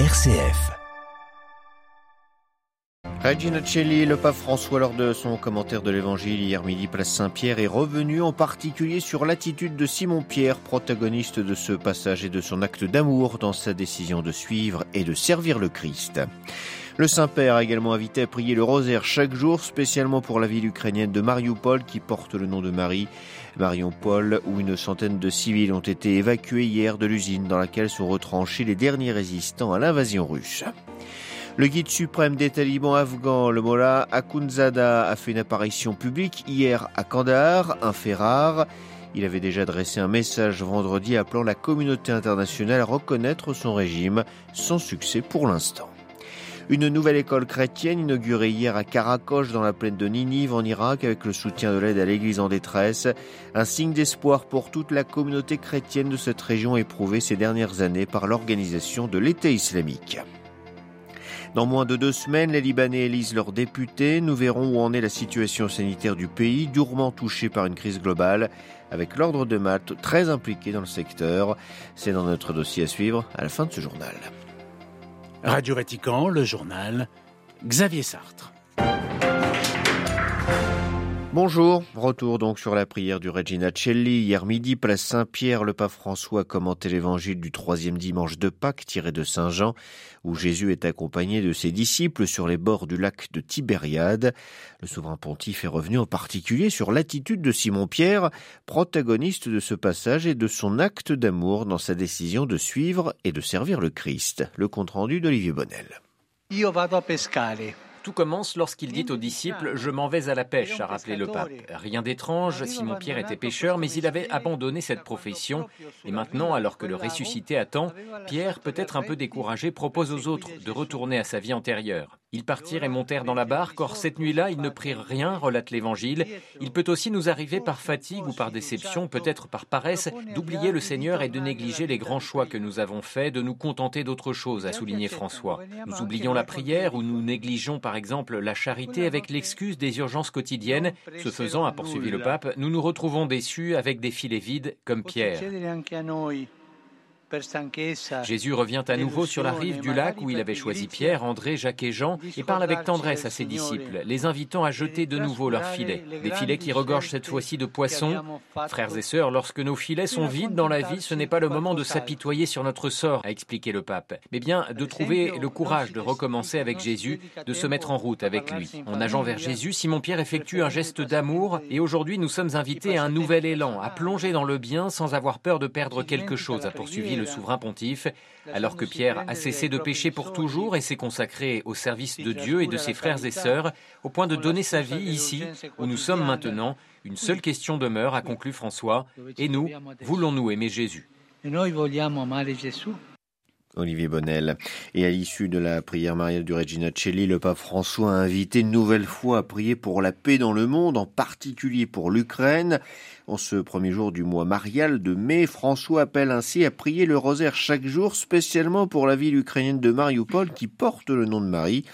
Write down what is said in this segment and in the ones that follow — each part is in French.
RCF. Regina Celli, le pape François, lors de son commentaire de l'évangile hier midi, place Saint-Pierre, est revenu en particulier sur l'attitude de Simon-Pierre, protagoniste de ce passage et de son acte d'amour dans sa décision de suivre et de servir le Christ. Le Saint-Père a également invité à prier le rosaire chaque jour, spécialement pour la ville ukrainienne de Mariupol qui porte le nom de Marie. Mariupol, où une centaine de civils ont été évacués hier de l'usine dans laquelle sont retranchés les derniers résistants à l'invasion russe. Le guide suprême des talibans afghans, le Mollah Akunzada, a fait une apparition publique hier à Kandahar, un fait rare. Il avait déjà dressé un message vendredi appelant la communauté internationale à reconnaître son régime, sans succès pour l'instant. Une nouvelle école chrétienne inaugurée hier à Karakosh dans la plaine de Ninive en Irak avec le soutien de l'aide à l'église en détresse. Un signe d'espoir pour toute la communauté chrétienne de cette région éprouvée ces dernières années par l'organisation de l'État islamique. Dans moins de deux semaines, les Libanais élisent leurs députés. Nous verrons où en est la situation sanitaire du pays, durement touché par une crise globale, avec l'ordre de Malte très impliqué dans le secteur. C'est dans notre dossier à suivre à la fin de ce journal. Radio Vatican, le journal, Xavier Sartre. Bonjour, retour donc sur la prière du Regina Celli. Hier midi, place Saint-Pierre, le pape François a commenté l'évangile du troisième dimanche de Pâques tiré de Saint Jean, où Jésus est accompagné de ses disciples sur les bords du lac de Tibériade. Le souverain pontife est revenu en particulier sur l'attitude de Simon-Pierre, protagoniste de ce passage et de son acte d'amour dans sa décision de suivre et de servir le Christ. Le compte-rendu d'Olivier Bonnel. Io vado. Tout commence lorsqu'il dit aux disciples Je m'en vais à la pêche, a rappelé le pape. Rien d'étrange, Simon-Pierre était pêcheur, mais il avait abandonné cette profession. Et maintenant, alors que le ressuscité attend, Pierre, peut-être un peu découragé, propose aux autres de retourner à sa vie antérieure. Ils partirent et montèrent dans la barque, or cette nuit-là, ils ne prirent rien, relate l'Évangile. Il peut aussi nous arriver par fatigue ou par déception, peut-être par paresse, d'oublier le Seigneur et de négliger les grands choix que nous avons faits, de nous contenter d'autre chose, a souligné François. Nous oublions la prière ou nous négligeons par exemple la charité avec l'excuse des urgences quotidiennes. Ce faisant, a poursuivi le pape, nous nous retrouvons déçus avec des filets vides comme Pierre. Jésus revient à nouveau sur la rive du lac où il avait choisi Pierre, André, Jacques et Jean et parle avec tendresse à ses disciples, les invitant à jeter de nouveau leurs filets. Des filets qui regorgent cette fois-ci de poissons. Frères et sœurs, lorsque nos filets sont vides dans la vie, ce n'est pas le moment de s'apitoyer sur notre sort, a expliqué le pape, mais bien de trouver le courage de recommencer avec Jésus, de se mettre en route avec lui. En nageant vers Jésus, Simon-Pierre effectue un geste d'amour et aujourd'hui nous sommes invités à un nouvel élan, à plonger dans le bien sans avoir peur de perdre quelque chose, a poursuivi le souverain pontife, alors que Pierre a cessé de pécher pour toujours et s'est consacré au service de Dieu et de ses frères et sœurs, au point de donner sa vie ici, où nous sommes maintenant. Une seule question demeure, a conclu François, et nous, voulons-nous aimer Jésus Olivier Bonnel. Et à l'issue de la prière mariale du Regina Celli, le pape François a invité une nouvelle fois à prier pour la paix dans le monde, en particulier pour l'Ukraine. En ce premier jour du mois marial de mai, François appelle ainsi à prier le rosaire chaque jour, spécialement pour la ville ukrainienne de Mariupol qui porte le nom de Marie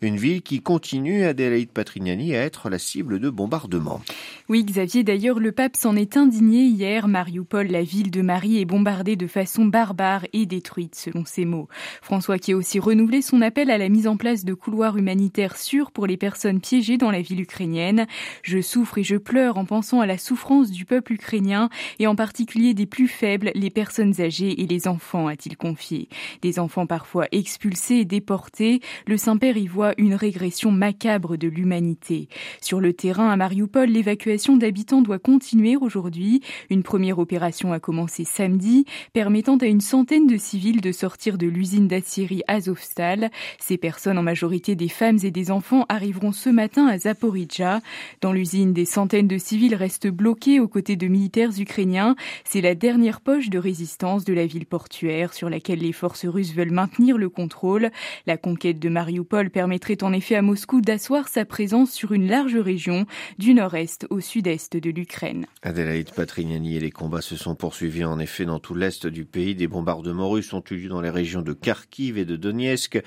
une ville qui continue, Adélaïde Patrignani, à être la cible de bombardements. Oui, Xavier, d'ailleurs, le pape s'en est indigné hier. Mariupol, la ville de Marie, est bombardée de façon barbare et détruite, selon ses mots. François qui a aussi renouvelé son appel à la mise en place de couloirs humanitaires sûrs pour les personnes piégées dans la ville ukrainienne. Je souffre et je pleure en pensant à la souffrance du peuple ukrainien et en particulier des plus faibles, les personnes âgées et les enfants, a-t-il confié. Des enfants parfois expulsés et déportés. Le Saint-Père y voit une régression macabre de l'humanité. Sur le terrain à Mariupol, l'évacuation d'habitants doit continuer aujourd'hui. Une première opération a commencé samedi, permettant à une centaine de civils de sortir de l'usine d'acierie Azovstal. Ces personnes, en majorité des femmes et des enfants, arriveront ce matin à Zaporizhia. Dans l'usine, des centaines de civils restent bloqués aux côtés de militaires ukrainiens. C'est la dernière poche de résistance de la ville portuaire sur laquelle les forces russes veulent maintenir le contrôle. La conquête de Mariupol permet permettrait en effet à Moscou d'asseoir sa présence sur une large région du nord-est au sud-est de l'Ukraine. Adélaïde Patrignani et les combats se sont poursuivis en effet dans tout l'est du pays. Des bombardements russes ont eu lieu dans les régions de Kharkiv et de Donetsk,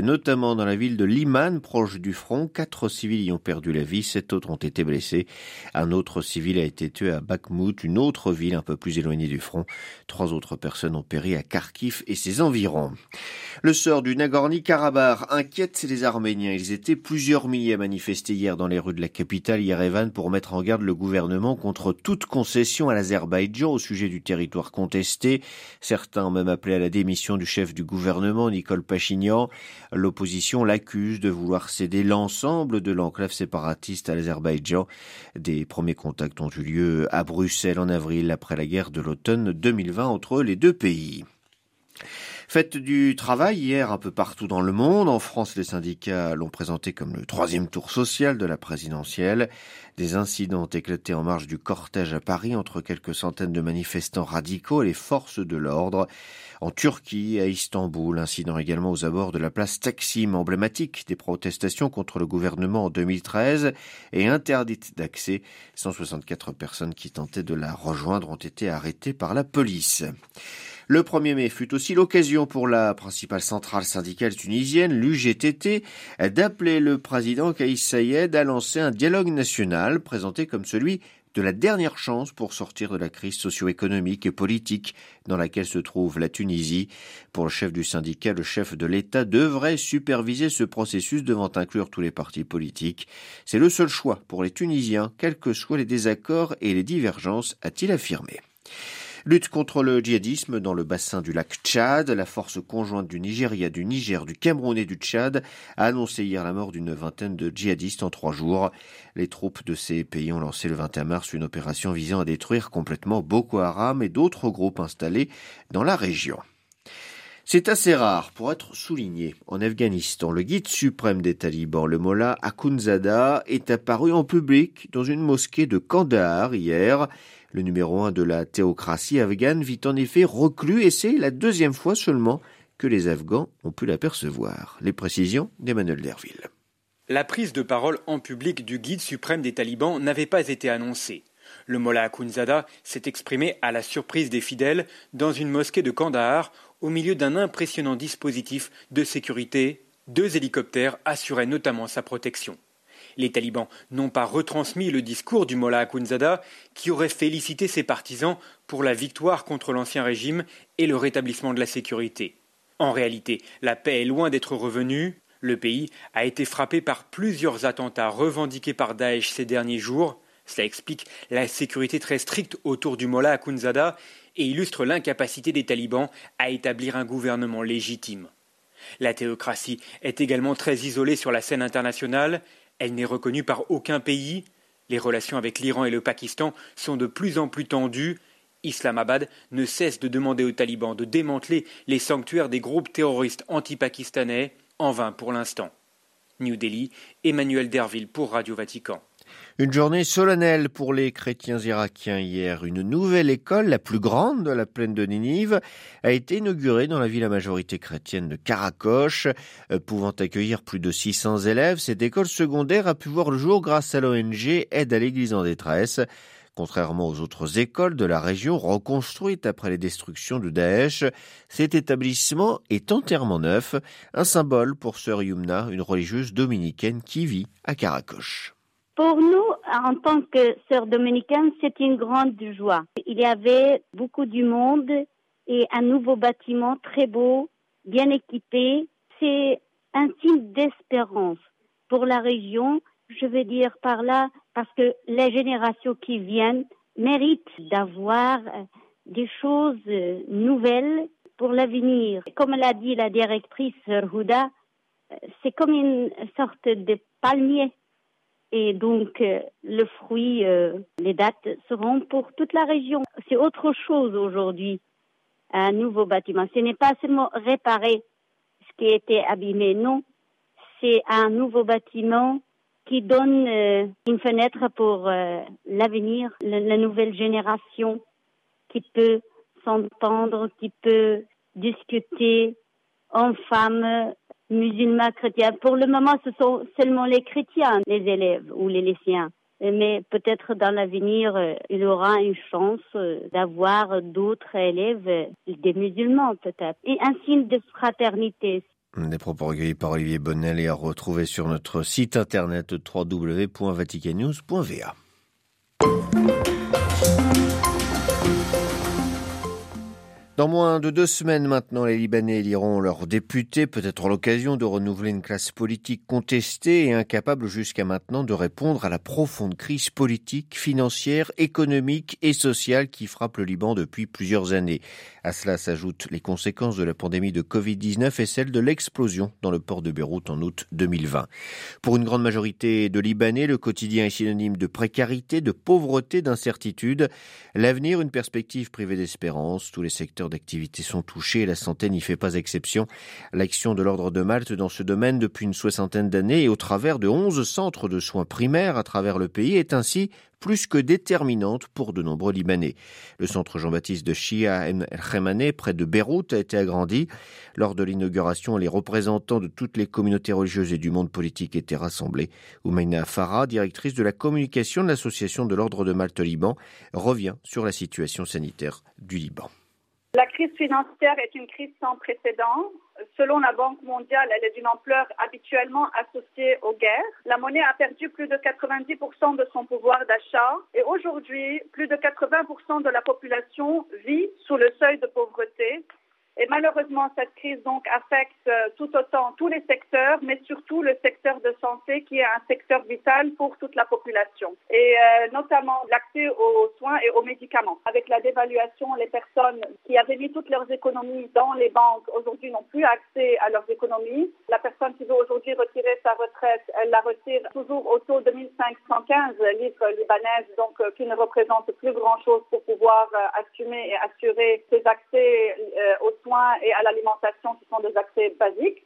notamment dans la ville de Liman, proche du front. Quatre civils y ont perdu la vie, sept autres ont été blessés. Un autre civil a été tué à Bakhmut, une autre ville un peu plus éloignée du front. Trois autres personnes ont péri à Kharkiv et ses environs. Le sort du Nagorno-Karabakh inquiète les Arméniens. Ils étaient plusieurs milliers à manifester hier dans les rues de la capitale Yerevan pour mettre en garde le gouvernement contre toute concession à l'Azerbaïdjan au sujet du territoire contesté. Certains ont même appelé à la démission du chef du gouvernement, Nicole Pachignan. L'opposition l'accuse de vouloir céder l'ensemble de l'enclave séparatiste à l'Azerbaïdjan. Des premiers contacts ont eu lieu à Bruxelles en avril après la guerre de l'automne 2020 entre les deux pays. Fête du travail hier un peu partout dans le monde. En France, les syndicats l'ont présenté comme le troisième tour social de la présidentielle. Des incidents ont éclaté en marge du cortège à Paris entre quelques centaines de manifestants radicaux et les forces de l'ordre. En Turquie, à Istanbul, incident également aux abords de la place Taksim, emblématique des protestations contre le gouvernement en 2013 et interdite d'accès. 164 personnes qui tentaient de la rejoindre ont été arrêtées par la police. Le 1er mai fut aussi l'occasion pour la principale centrale syndicale tunisienne, l'UGTT, d'appeler le président Kaïs Sayed à lancer un dialogue national présenté comme celui de la dernière chance pour sortir de la crise socio-économique et politique dans laquelle se trouve la Tunisie. Pour le chef du syndicat, le chef de l'État devrait superviser ce processus devant inclure tous les partis politiques. C'est le seul choix pour les Tunisiens, quels que soient les désaccords et les divergences, a-t-il affirmé. Lutte contre le djihadisme dans le bassin du lac Tchad. La force conjointe du Nigeria, du Niger, du Cameroun et du Tchad a annoncé hier la mort d'une vingtaine de djihadistes en trois jours. Les troupes de ces pays ont lancé le 21 mars une opération visant à détruire complètement Boko Haram et d'autres groupes installés dans la région. C'est assez rare pour être souligné. En Afghanistan, le guide suprême des talibans, le Mollah Akhundzada, est apparu en public dans une mosquée de Kandahar hier. Le numéro un de la théocratie afghane vit en effet reclus et c'est la deuxième fois seulement que les Afghans ont pu l'apercevoir. Les précisions d'Emmanuel Derville. La prise de parole en public du guide suprême des talibans n'avait pas été annoncée. Le Mollah Akhundzada s'est exprimé à la surprise des fidèles dans une mosquée de Kandahar au milieu d'un impressionnant dispositif de sécurité. Deux hélicoptères assuraient notamment sa protection. Les talibans n'ont pas retransmis le discours du Mollah Akhundzada qui aurait félicité ses partisans pour la victoire contre l'ancien régime et le rétablissement de la sécurité. En réalité, la paix est loin d'être revenue. Le pays a été frappé par plusieurs attentats revendiqués par Daesh ces derniers jours. Cela explique la sécurité très stricte autour du Mollah Akhundzada et illustre l'incapacité des talibans à établir un gouvernement légitime. La théocratie est également très isolée sur la scène internationale. Elle n'est reconnue par aucun pays. Les relations avec l'Iran et le Pakistan sont de plus en plus tendues. Islamabad ne cesse de demander aux talibans de démanteler les sanctuaires des groupes terroristes anti-pakistanais, en vain pour l'instant. New Delhi, Emmanuel Derville pour Radio Vatican. Une journée solennelle pour les chrétiens irakiens hier. Une nouvelle école, la plus grande de la plaine de Ninive, a été inaugurée dans la ville à majorité chrétienne de Karakosh. Euh, pouvant accueillir plus de 600 élèves, cette école secondaire a pu voir le jour grâce à l'ONG Aide à l'Église en détresse. Contrairement aux autres écoles de la région reconstruites après les destructions de Daesh, cet établissement est entièrement neuf, un symbole pour Sœur Yumna, une religieuse dominicaine qui vit à Karakosh. Pour nous, en tant que sœurs dominicaines, c'est une grande joie. Il y avait beaucoup du monde et un nouveau bâtiment très beau, bien équipé. C'est un signe d'espérance pour la région. Je veux dire par là, parce que les générations qui viennent méritent d'avoir des choses nouvelles pour l'avenir. Comme l'a dit la directrice Houda, c'est comme une sorte de palmier et donc, euh, le fruit, euh, les dates seront pour toute la région. C'est autre chose aujourd'hui, un nouveau bâtiment. Ce n'est pas seulement réparer ce qui était abîmé, non. C'est un nouveau bâtiment qui donne euh, une fenêtre pour l'avenir, la, nouvelle génération qui peut s'entendre, qui peut discuter en femmes, musulmans, chrétiens. Pour le moment, ce sont seulement les chrétiens, les élèves ou les lycéens. Mais peut-être dans l'avenir, euh, il aura une chance euh, d'avoir d'autres élèves, euh, des musulmans peut-être. Et un signe de fraternité. Des propos recueillis par Olivier Bonnel et à retrouver sur notre site internet www.vaticannews.va. Dans moins de deux semaines maintenant, les Libanais éliront leurs députés, peut-être l'occasion de renouveler une classe politique contestée et incapable jusqu'à maintenant de répondre à la profonde crise politique, financière, économique et sociale qui frappe le Liban depuis plusieurs années. À cela s'ajoutent les conséquences de la pandémie de Covid-19 et celle de l'explosion dans le port de Beyrouth en août 2020. Pour une grande majorité de Libanais, le quotidien est synonyme de précarité, de pauvreté, d'incertitude. L'avenir, une perspective privée d'espérance. Tous les secteurs d'activité sont touchés et la santé n'y fait pas exception. L'action de l'Ordre de Malte dans ce domaine depuis une soixantaine d'années et au travers de 11 centres de soins primaires à travers le pays est ainsi plus que déterminante pour de nombreux Libanais. Le centre Jean-Baptiste de Shia El Khemane, près de Beyrouth, a été agrandi. Lors de l'inauguration, les représentants de toutes les communautés religieuses et du monde politique étaient rassemblés. Oumaina Farah, directrice de la communication de l'Association de l'Ordre de Malte Liban, revient sur la situation sanitaire du Liban. La crise financière est une crise sans précédent. Selon la Banque mondiale, elle est d'une ampleur habituellement associée aux guerres. La monnaie a perdu plus de 90% de son pouvoir d'achat et aujourd'hui, plus de 80% de la population vit sous le seuil de pauvreté et malheureusement, cette crise donc affecte euh, tout autant tous les secteurs, mais surtout le secteur de santé qui est un secteur vital pour toute la population. Et euh, notamment l'accès aux soins et aux médicaments. Avec la dévaluation, les personnes qui avaient mis toutes leurs économies dans les banques aujourd'hui n'ont plus accès à leurs économies. La personne qui veut aujourd'hui retirer sa retraite, elle la retire toujours au taux de 1515 livres libanaises, donc euh, qui ne représente plus grand-chose pour pouvoir assumer et assurer ses accès aux soins et à l'alimentation qui sont des accès basiques.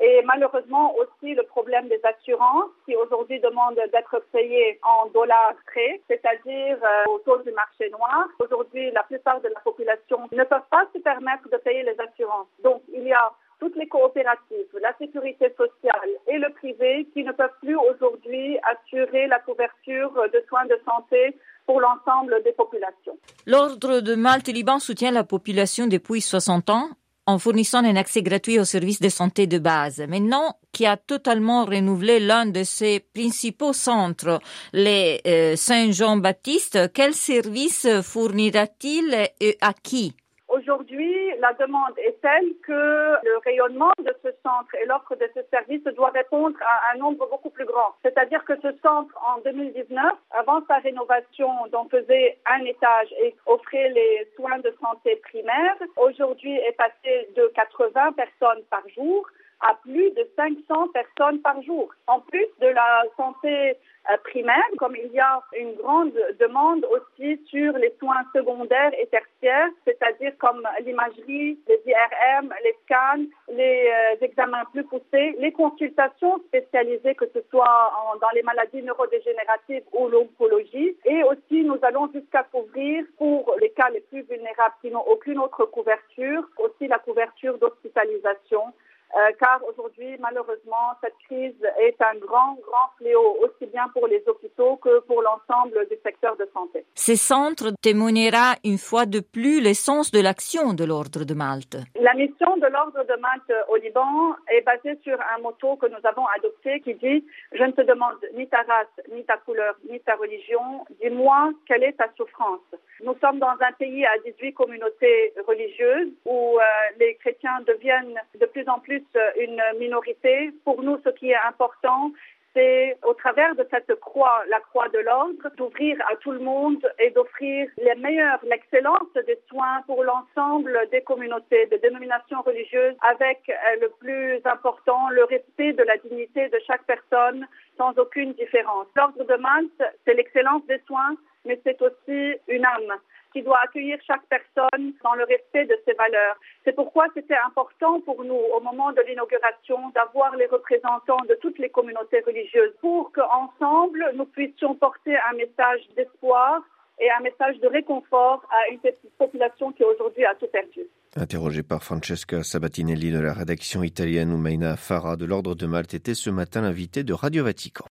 Et malheureusement aussi le problème des assurances qui aujourd'hui demandent d'être payées en dollars près, c'est-à-dire euh, au taux du marché noir. Aujourd'hui, la plupart de la population ne peuvent pas se permettre de payer les assurances. Donc, il y a toutes les coopératives, la sécurité sociale et le privé qui ne peuvent plus aujourd'hui assurer la couverture de soins de santé pour l'ensemble des populations. L'Ordre de Malte-Liban soutient la population depuis 60 ans en fournissant un accès gratuit aux services de santé de base. Maintenant, qui a totalement renouvelé l'un de ses principaux centres, les euh, Saint-Jean-Baptiste, quel service fournira-t-il et à qui? Aujourd'hui, la demande est telle que le rayonnement de ce centre et l'offre de ce service doit répondre à un nombre beaucoup plus grand. C'est-à-dire que ce centre, en 2019, avant sa rénovation, dont faisait un étage et offrait les soins de santé primaires, aujourd'hui est passé de 80 personnes par jour à plus de 500 personnes par jour. En plus de la santé euh, primaire, comme il y a une grande demande aussi sur les soins secondaires et tertiaires, c'est-à-dire comme l'imagerie, les IRM, les scans, les euh, examens plus poussés, les consultations spécialisées, que ce soit dans les maladies neurodégénératives ou l'oncologie. Et aussi, nous allons jusqu'à couvrir pour les cas les plus vulnérables qui n'ont aucune autre couverture, aussi la couverture d'hospitalisation euh, car aujourd'hui, malheureusement, cette crise est un grand, grand fléau, aussi bien pour les hôpitaux que pour l'ensemble du secteur de santé. Ces centres témoignera une fois de plus l'essence de l'action de l'Ordre de Malte. La mission de l'Ordre de Malte au Liban est basée sur un motto que nous avons adopté qui dit « Je ne te demande ni ta race, ni ta couleur, ni ta religion, dis-moi quelle est ta souffrance ». Nous sommes dans un pays à 18 communautés religieuses où euh, les chrétiens deviennent de plus en plus euh, une minorité. Pour nous, ce qui est important, c'est au travers de cette croix, la croix de l'ordre, d'ouvrir à tout le monde et d'offrir les meilleurs, l'excellence des soins pour l'ensemble des communautés, des dénominations religieuses, avec euh, le plus important, le respect de la dignité de chaque personne sans aucune différence. L'ordre de Malte, c'est l'excellence des soins, mais c'est aussi une âme qui doit accueillir chaque personne dans le respect de ses valeurs. C'est pourquoi c'était important pour nous, au moment de l'inauguration, d'avoir les représentants de toutes les communautés religieuses pour qu'ensemble, nous puissions porter un message d'espoir et un message de réconfort à une population qui aujourd'hui a tout perdu. Interrogé par Francesca Sabatinelli de la rédaction italienne Oumaina Farah de l'Ordre de Malte était ce matin l'invité de Radio Vatican.